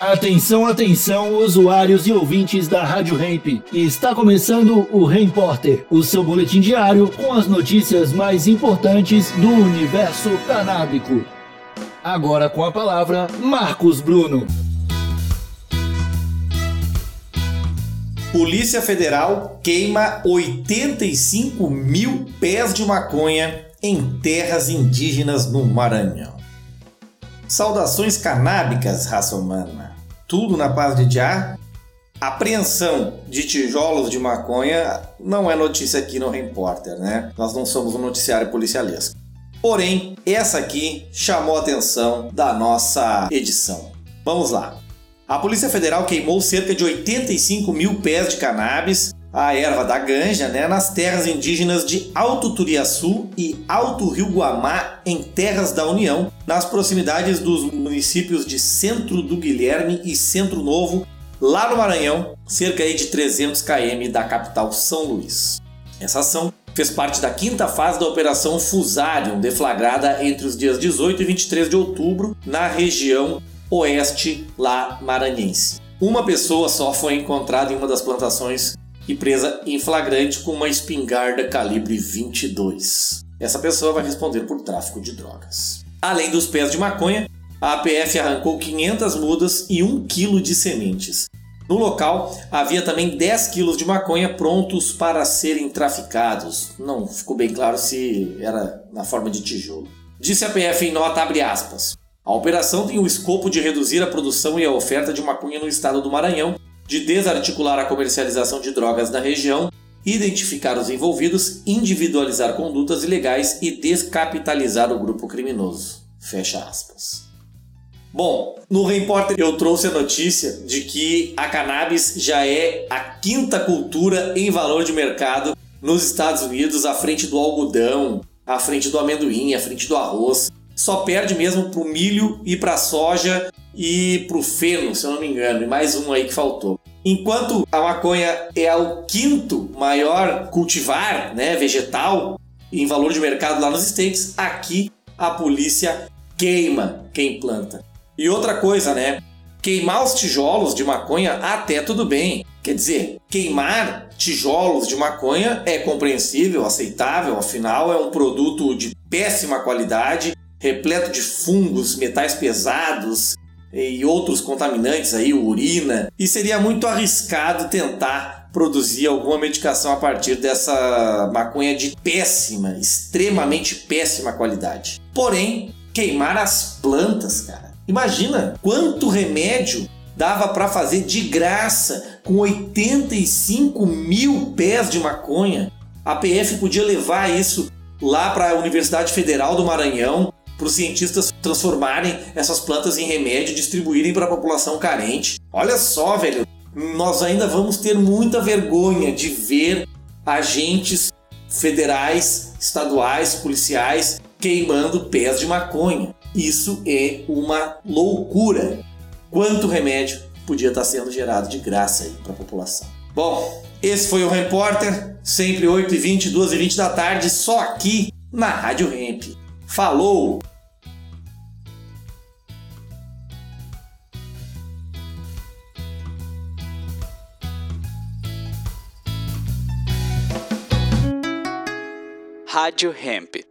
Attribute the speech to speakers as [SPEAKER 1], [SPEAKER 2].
[SPEAKER 1] Atenção, atenção, usuários e ouvintes da Rádio Ramp. Está começando o Repórter, o seu boletim diário com as notícias mais importantes do universo canábico. Agora com a palavra, Marcos Bruno.
[SPEAKER 2] Polícia Federal queima 85 mil pés de maconha em terras indígenas no Maranhão. Saudações canábicas, raça humana tudo na paz de Já. Apreensão de tijolos de maconha não é notícia aqui no Repórter, né? Nós não somos um noticiário policialesco. Porém, essa aqui chamou a atenção da nossa edição. Vamos lá. A Polícia Federal queimou cerca de 85 mil pés de cannabis, a erva da ganja, né, nas terras indígenas de Alto Turiaçu e Alto Rio Guamá, em terras da União, nas proximidades dos municípios de Centro do Guilherme e Centro Novo, lá no Maranhão, cerca de 300 km da capital São Luís. Essa ação fez parte da quinta fase da Operação Fusarium, deflagrada entre os dias 18 e 23 de outubro na região oeste lá maranhense. Uma pessoa só foi encontrada em uma das plantações e presa em flagrante com uma espingarda calibre 22. Essa pessoa vai responder por tráfico de drogas. Além dos pés de maconha, a APF arrancou 500 mudas e 1 kg de sementes. No local havia também 10 quilos de maconha prontos para serem traficados. Não ficou bem claro se era na forma de tijolo. Disse a PF em nota abre aspas. A operação tem o escopo de reduzir a produção e a oferta de maconha no estado do Maranhão, de desarticular a comercialização de drogas na região, identificar os envolvidos, individualizar condutas ilegais e descapitalizar o grupo criminoso. Fecha aspas. Bom, no Repórter eu trouxe a notícia de que a cannabis já é a quinta cultura em valor de mercado nos Estados Unidos, à frente do algodão, à frente do amendoim, à frente do arroz. Só perde mesmo pro milho e pra soja e pro feno, se eu não me engano, e mais um aí que faltou. Enquanto a maconha é o quinto maior cultivar, né, vegetal em valor de mercado lá nos States, aqui a polícia queima quem planta. E outra coisa, né? Queimar os tijolos de maconha até tudo bem. Quer dizer, queimar tijolos de maconha é compreensível, aceitável, afinal é um produto de péssima qualidade, repleto de fungos, metais pesados e outros contaminantes aí, urina, e seria muito arriscado tentar produzir alguma medicação a partir dessa maconha de péssima, extremamente péssima qualidade. Porém, queimar as plantas, cara, Imagina quanto remédio dava para fazer de graça com 85 mil pés de maconha. A PF podia levar isso lá para a Universidade Federal do Maranhão, para os cientistas transformarem essas plantas em remédio e distribuírem para a população carente. Olha só, velho, nós ainda vamos ter muita vergonha de ver agentes federais, estaduais, policiais queimando pés de maconha. Isso é uma loucura. Quanto remédio podia estar sendo gerado de graça para a população? Bom, esse foi o Repórter, sempre 8h20, 2h20 da tarde, só aqui na Rádio Hemp. Falou!
[SPEAKER 3] Rádio Hemp.